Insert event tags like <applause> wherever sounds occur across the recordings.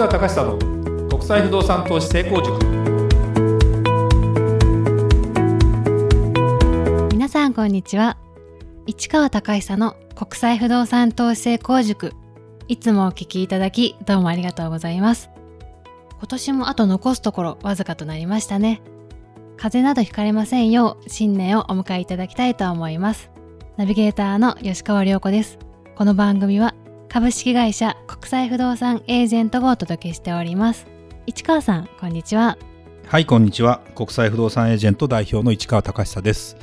川隆久の国際不動産投資成功塾。皆さんこんにちは。市川隆久の国際不動産投資成功塾。いつもお聞きいただきどうもありがとうございます。今年もあと残すところわずかとなりましたね。風邪などひかれませんよう新年をお迎えいただきたいと思います。ナビゲーターの吉川良子です。この番組は株式会社国際不動産エージェントがお届けしております。市川さんこんにちは。はいこんにちは。国際不動産エージェント代表の市川隆久です。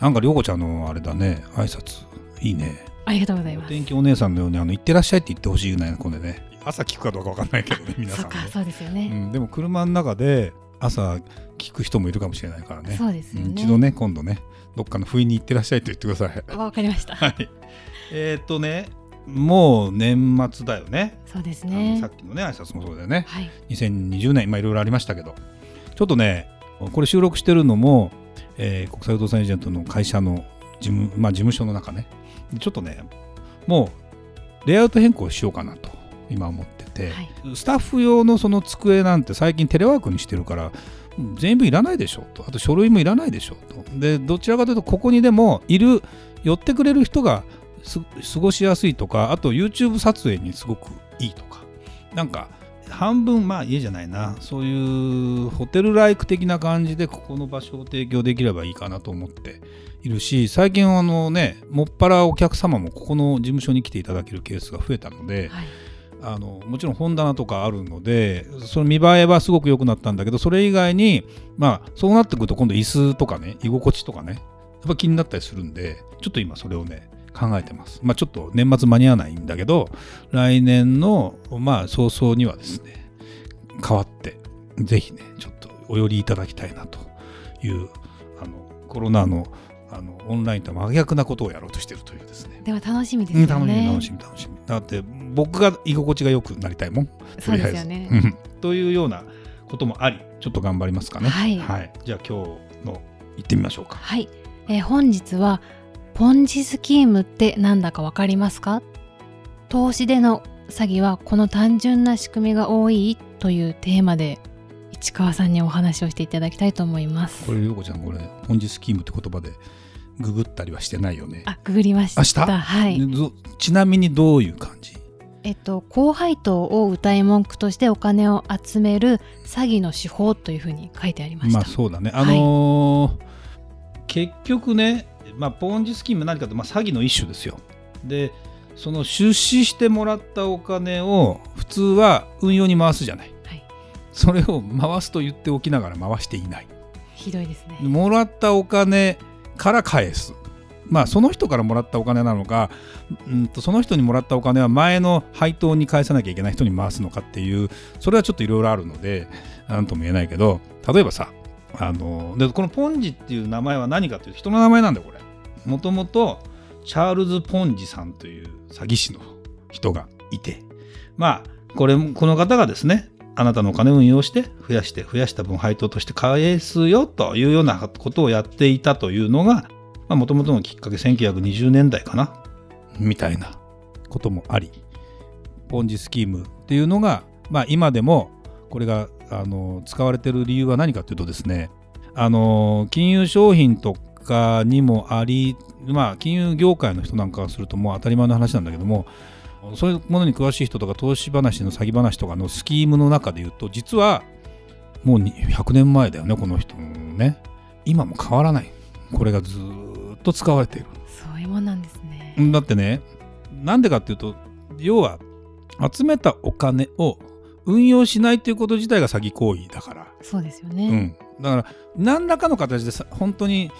なんか涼子ちゃんのあれだね。挨拶いいね。ありがとうございます。天気お姉さんのようにあの行ってらっしゃいって言ってほしいぐらいの子でね。朝聞くかどうかわかんないけどね <laughs> 皆さんねそうかそうですよね、うん、でも車の中で朝聞く人もいるかもしれないからね。そうですよね。ん一度ね今度ねどっかの不意に行ってらっしゃいと言ってください。わかりました。<laughs> はい。えっ、とねもう年末だよね。そうですね。さっきのね挨拶もそうだよね。はい。2020年まあいろいろありましたけど。ちょっとねこれ収録してるのも、えー国際不動産エージェントの会社の事務,、まあ、事務所の中ね。でちょっとねもうレイアウト変更しようかなと今思ってて、はい。スタッフ用のその机なんて最近テレワークにしてるからうん全部いらないでしょと。あと書類もいらないでしょと。でどちらかというとここにでもいる寄ってくれる人がす過ごしやすいとかあと YouTube 撮影にすごくいいとか。なんか半分まあ家じゃないな。そういうホテルライク的な感じでここの場所を提供できればいいかなと思っているし最近あのねもっぱらお客様もここの事務所に来ていただけるケースが増えたので、はい。あのもちろん本棚とかあるのでその見栄えはすごく良くなったんだけどそれ以外にまあそうなってくると今度椅子とかね居心地とかねやっぱ気になったりするんでちょっと今それをね考えてます。まあちょっと年末間に合わないんだけど来年のまあ早々にはですね変わってぜひねちょっとお寄りいただきたいなというあのコロナのあのオンラインとは真逆なことをやろうとしているというですね。では楽しみですね。楽しみ楽しみ楽しみ。だって僕が居心地が良くなりたいもん。そうですよね。うん。というようなこともありちょっと頑張りますかね。はい。じゃあ今日の行ってみましょうか。はい、えー本日はポンジスキームってなんだかわかりますか？投資での詐欺はこの単純な仕組みが多いというテーマで市川さんにお話をしていただきたいと思いますこ。れ陽子ちゃんこれポンジスキームって言葉でググったりはしてないよねあ、ググりました。はい。ちなみにどういう感じ？えっと高配当を歌い文句としてお金を集める詐欺の手法というふうに書いてありました。まあそうだねあのー結局ね、まあ、ポンジスキーム何かと、まあ、詐欺の一種ですよ。でその出資してもらったお金を普通は運用に回すじゃない。はい、それを回すと言っておきながら回していない。ひどいですね。もらったお金から返す。まあその人からもらったお金なのかうんとその人にもらったお金は前の配当に返さなきゃいけない人に回すのかっていうそれはちょっといろいろあるので何とも言えないけど例えばさあのでこのポンジっていう名前は何かというと人の名前なんだよこれもともとチャールズ・ポンジさんという詐欺師の人がいてまあこれこの方がですねあなたのお金を運用して増やして増やした分配当として返すよというようなことをやっていたというのがもともとのきっかけ1920年代かなみたいなこともありポンジスキームっていうのが、まあ、今でもこれがあの使われてる理由は何かというとですねあの金融商品とかにもありまあ金融業界の人なんかがするともう当たり前の話なんだけどもそういうものに詳しい人とか投資話の詐欺話とかのスキームの中で言うと実はもうに100年前だよねこの人のね。今も変わらない。これがずーっと使われている。そういうもんなんですね。だってねなんでかっていうと要は集めたお金を運用しないということ自体が詐欺行為だから、そうですよね。うん、だから何らかの形でさ本当に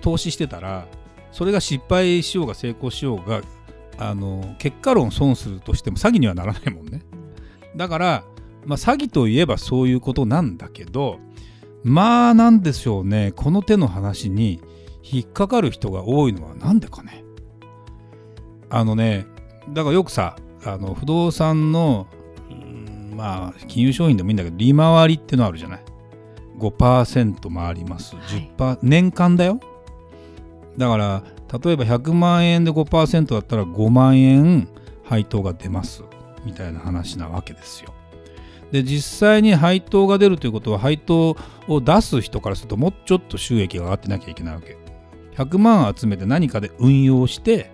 投資してたらそれが失敗しようが成功しようがあの結果論損するとしても詐欺にはならないもんね。だから、まあ、詐欺といえばそういうことなんだけどまあなんでしょうね。この手の話に引っかかる人が多いのはなんでかね。あのねだからよくさあの不動産のうんまあ金融商品でもいいんだけど利回りってのあるじゃない。5%回ります、はい。10%年間だよだから例えば100万円で5%だったら5万円配当が出ます。みたいな話なわけですよ。で実際に配当が出るということは配当を出す人からするともうちょっと収益が上がってなきゃいけないわけ。100万集めて何かで運用して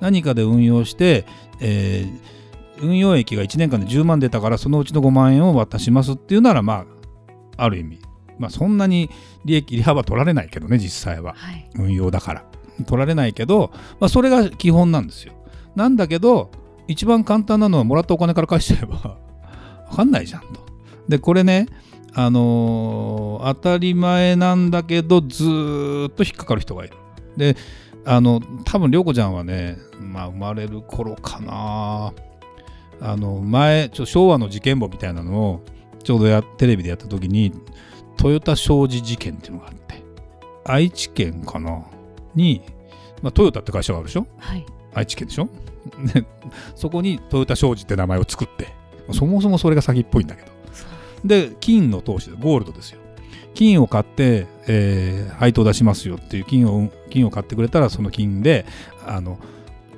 何かで運用して、えー、運用益が1年間で10万出たからそのうちの5万円を渡しますっていうならまあある意味まあそんなに利益利幅取られないけどね実際は、はい、運用だから。取られないけど、まあ、それが基本なんですよ。なんだけど一番簡単なのはもらったお金から返しちゃえば <laughs> 分かんないじゃんと。でこれねあのー、当たり前なんだけどずっと引っかかる人がいる。であの多分涼子ちゃんはね、まあ、生まれる頃かな。あの前ちょ昭和の事件簿みたいなのをちょうどやテレビでやった時にトヨタ商事事件っていうのがあって愛知県かな？に、まあ、トヨタって会社があるでしょ、はい、愛知県でしょ？<laughs> そこにトヨタ商事って名前を作ってそもそもそれが先っぽいんだけど。で金の投資ゴールドですよ。金を買って、えー、配当出しますよっていう金を金を買ってくれたらその金であの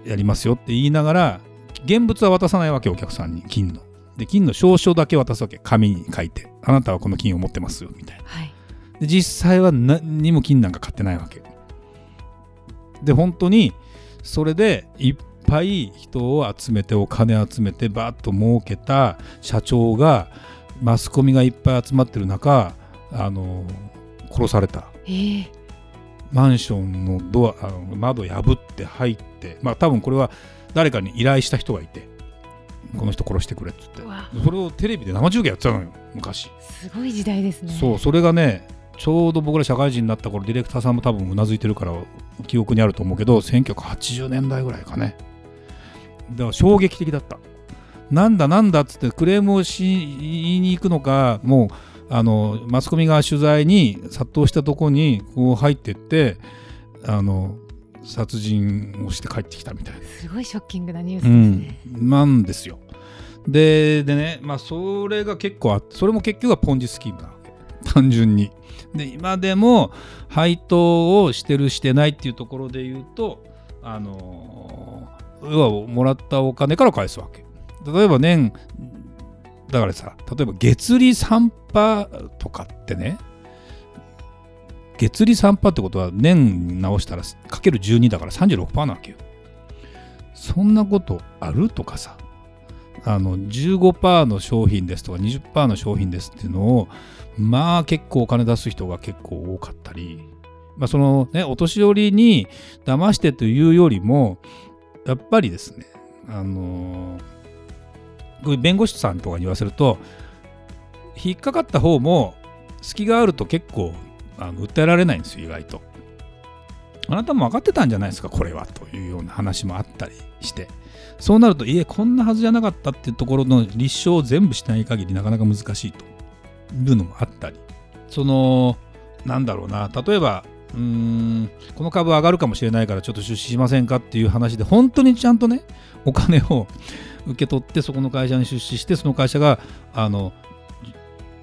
やりますよって言いながら現物は渡さないわけお客さんに金ので金の証書だけ渡すわけ。紙に書いて。あなたはこの金を持ってますよみたいな、はい、で実際は何にも金なんか買ってないわけ。で本当にそれでいっぱい人を集めてお金集めてバーッと儲けた社長がマスコミがいっぱい集まってる中あの殺された、えー、マンションのドアあの窓破って入ってまあ多分これは誰かに依頼した人がいてこの人殺してくれっつって。それをテレビで生中継やってたのよ。昔。すごい時代ですね。そうそれがねちょうど僕ら社会人になった頃ディレクターさんも多分うなずいてるから記憶にあると思うけど1980年代ぐらいかね。だから衝撃的だった。なんだなんだっつってクレームをし言いに行くのかもうあのマスコミが取材に殺到したとこにこう入ってってあの殺人をして帰ってきたみたいな。すごいショッキングなニュースですね、うん、なんですよ。ででねまあそれが結構あってそれも結局はポンジスキームなわけ単純に。で今でも配当をしてるしてないっていうところで言うとあの要はもらったお金から返すわけ。例えば年だからさ例えば月利3%とかってね月利3%ってことは年直したらかける12だから36%なわけよ。そんなことあるとかさ。あの15%の商品ですとか20%の商品ですっていうのをまあ結構お金出す人が結構多かったり、まあ、そのねお年寄りに騙してというよりもやっぱりですねあのー、弁護士さんとかに言わせると引っかかった方も隙があると結構あの訴えられないんですよ意外と。あなたも分かってたんじゃないですかこれはというような話もあったりしてそうなるといえこんなはずじゃなかったっていうところの立証を全部しない限りなかなか難しいというのもあったりそのなんだろうな例えばうーんこの株上がるかもしれないからちょっと出資しませんかっていう話で本当にちゃんとねお金を受け取ってそこの会社に出資してその会社があの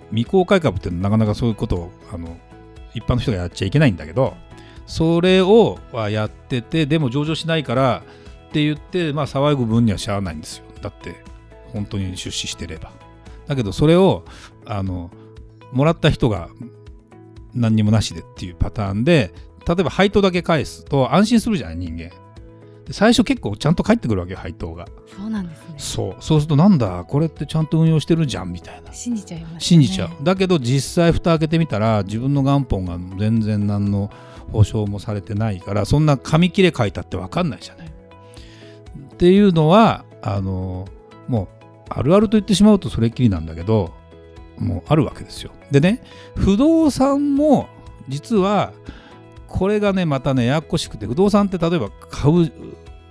未公開株ってなかなかそういうことをあの一般の人がやっちゃいけないんだけどそれをはやっててでも上場しないからって言ってまあ騒ぐ分にはしゃあないんですよ。だって本当に出資してれば。だけどそれをあのもらった人が何にもなしでっていうパターンで例えば配当だけ返すと安心するじゃない人間。最初結構ちゃんと返ってくるわけよ配当が。そうなんですね。そう。そうするとなんだこれってちゃんと運用してるじゃんみたいな。信じちゃいます、ね、信じちゃう。だけど実際蓋開けてみたら自分の元本が全然何の保証もされてないからそんな紙切れ書いたって分かんないじゃない。っていうのはあのもうあるあると言ってしまうとそれっきりなんだけどもあるわけですよ。でね不動産も実はこれがねまたねややこしくて不動産って例えば買う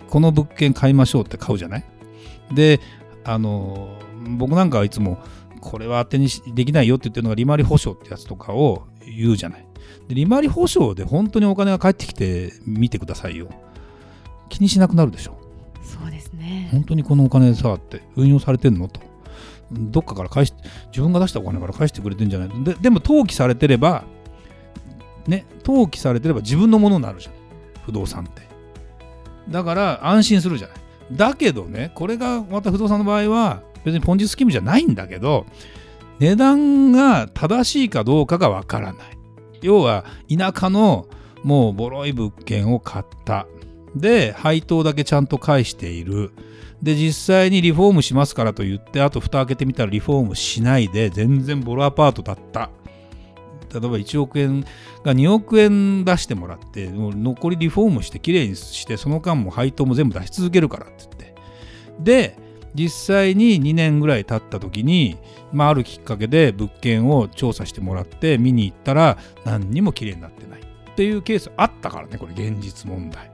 この物件買いましょうって買うじゃない？であの僕なんかはいつもこれは当てにできないよって言ってるのが利回り保証ってやつとかを言うじゃない？で利回り保証で本当にお金が返ってきて見てくださいよ。気にしなくなるでしょ。そうですね。本当にこのお金さって運用されてんの？と。どっかから返し自分が出したお金から返してくれてんじゃない？ででも登記されてればね登記されてれば自分のものになるじゃん。不動産って。だから安心するじゃない。だけどねこれがまた不動産の場合は別にポンジスキームじゃないんだけど値段が正しいかどうかがわからない。要は田舎のもうボロい物件を買った。で配当だけちゃんと返している。で実際にリフォームしますからと言ってあと蓋開けてみたらリフォームしないで全然ボロアパートだった。例えば1億円が2億円出してもらって残りリフォームしてきれいにしてその間も配当も全部出し続けるからって言って。で実際に2年ぐらい経った時に、まあ、あるきっかけで物件を調査してもらって見に行ったら何にもきれいになってない。っていうケースあったからねこれ現実問題。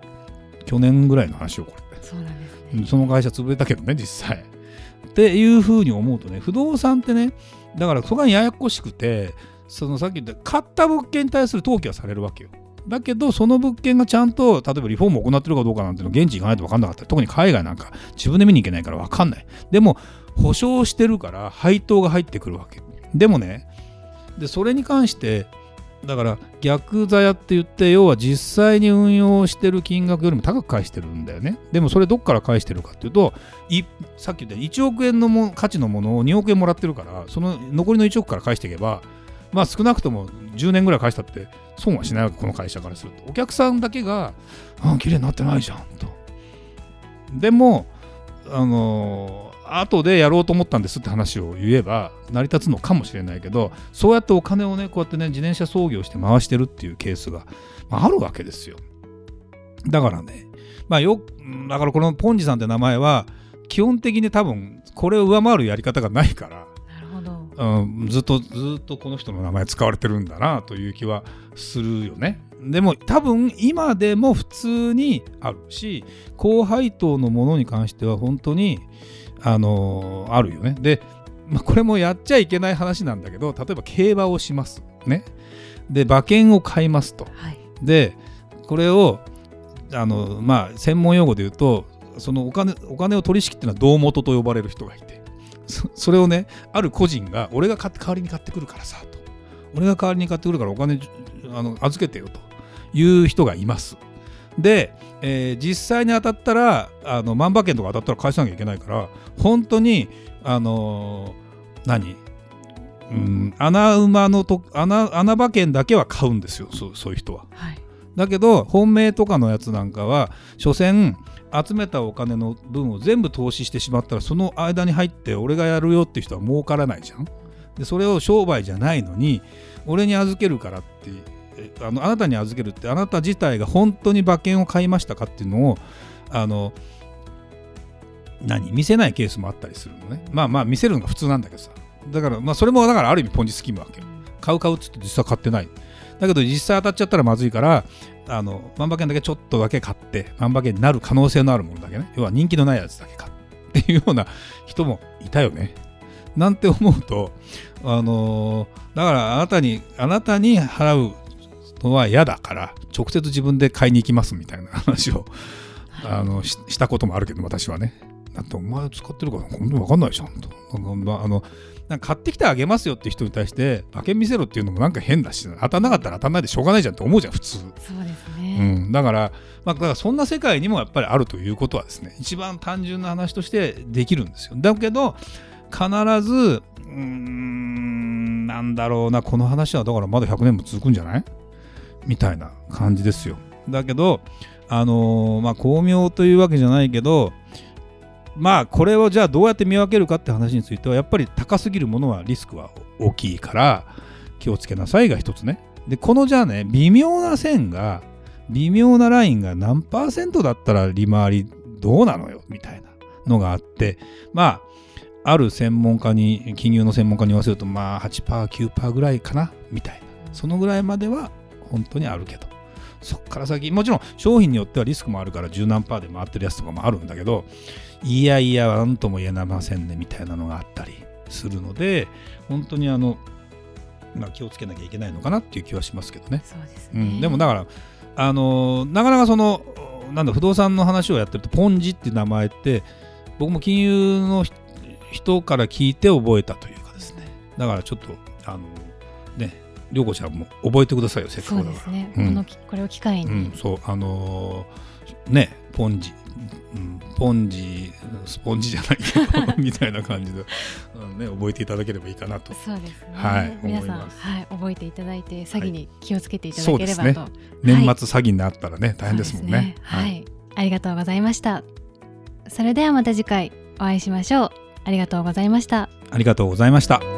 去年ぐらいの話をこれ。そうなんですね。その会社潰れたけどね実際。っていうふうに思うとね不動産ってねだからそこがややこしくてそのさっき言った買った物件に対する登記はされるわけよ。だけどその物件がちゃんと例えばリフォームを行ってるかどうかなんての現地行かないと分かんなかった。特に海外なんか自分で見に行けないから分かんない。でも保証してるから配当が入ってくるわけ。でもねでそれに関してだから逆座屋って言って要は実際に運用してる金額よりも高く返してるんだよね。でもそれどっから返してるかっていうといさっき言った1億円のも価値のものを2億円もらってるからその残りの1億から返していけばまあ少なくとも10年ぐらい返したって損はしないわけこの会社からすると。お客さんだけが「あ綺麗になってないじゃん」と。でもあの後でやろうと思ったんですって話を言えば成り立つのかもしれないけどそうやってお金をねこうやってね自転車操業して回してるっていうケースが、まあ、るわけですよ。だからねまあよだからこのポンジさんって名前は基本的に多分これを上回るやり方がないからうん、ずっとずっとこの人の名前使われてるんだなという気はするよね。でも多分今でも普通にあるし高配当のものに関しては本当にあのあるよね。で、まあ、これもやっちゃいけない話なんだけど例えば競馬をしますね。で馬券を買いますと。はいでこれをあのまあ専門用語で言うとそのお金お金を取り仕切ってるのは胴元と呼ばれる人がいてそれをねある個人が俺が代わりに買ってくるからさと。俺が代わりに買ってくるからお金あの預けてよと。いう人がいます。で、えー実際に当たったらあの万馬券とか当たったら返さなきゃいけないから本当にあのー何？うん、穴馬のと穴穴馬券だけは買うんですよそうそういう人は。はい。だけど本命とかのやつなんかは所詮集めたお金の分を全部投資してしまったらその間に入って俺がやるよって人は儲からないじゃん。でそれを商売じゃないのに俺に預けるからってあのあなたに預けるってあなた自体が本当に馬券を買いましたかっていうのをあの何？見せないケースもあったりするのね。まあまあ見せるのが普通なんだけどさ。だからまあそれもだからある意味ポンジスキームわけ買う買うっつって実際買ってないだけど実際当たっちゃったらまずいからあの万馬券だけちょっとだけ買って万馬券になる可能性のあるものだけね。要は人気のないやつだけ買っていうような人もいたよね。なんて思うとあのーだからあなたにあなたに払うのは嫌だから直接自分で買いに行きますみたいな話をあのししたこともあるけど私はね。だってお前使ってるから本当に分かんないじゃんと。ああのなんか買ってきてあげますよって人に対して馬券見せろっていうのもなんか変だし当たんなかったら当たんないでしょうがないじゃんって思うじゃん普通、そうですうね、ん、だから、まあ、だからそんな世界にもやっぱりあるということはですね一番単純な話としてできるんですよ。だけど必ずうーんなんだろうなこの話はだからまだ100年も続くんじゃない？みたいな感じですよ。だけどあのーまあ巧妙というわけじゃないけどまあこれをじゃあどうやって見分けるかって話についてはやっぱり高すぎるものはリスクは大きいから気をつけなさいが一つね。でこのじゃあね微妙な線が微妙なラインが何パーセントだったら利回りどうなのよみたいなのがあってまあある専門家に金融の専門家に言わせるとまあ 8%9% ぐらいかなみたいな。そのぐらいまでは本当にあるけど。そっから先もちろん商品によってはリスクもあるから十何パーで回ってるやつとかもあるんだけどいやいや何とも言えませんねみたいなのがあったりするので本当にあの、まあ、気をつけなきゃいけないのかなっていう気はしますけどね。そうですね、うん、でもだからあのーなかなかそのなんだ不動産の話をやってるとポンジっていう名前って僕も金融のひ人から聞いて覚えたというかですねだからちょっとあのね涼子ちゃんも覚えてくださいよせっかくだから。ですね、うん。このきこれを機会に、うん、そうあのーねポンジうん、ポンジスポンジじゃないけどみたいな感じで、<laughs> うんね、覚えていただければいいかなと。そうですね。はい皆さん、はい、覚えていただいて詐欺に気をつけていただければと。年末詐欺になったらね、大変ですもんね。はい、ありがとうございました。それではまた次回お会いしましょう。ありがとうございました。ありがとうございました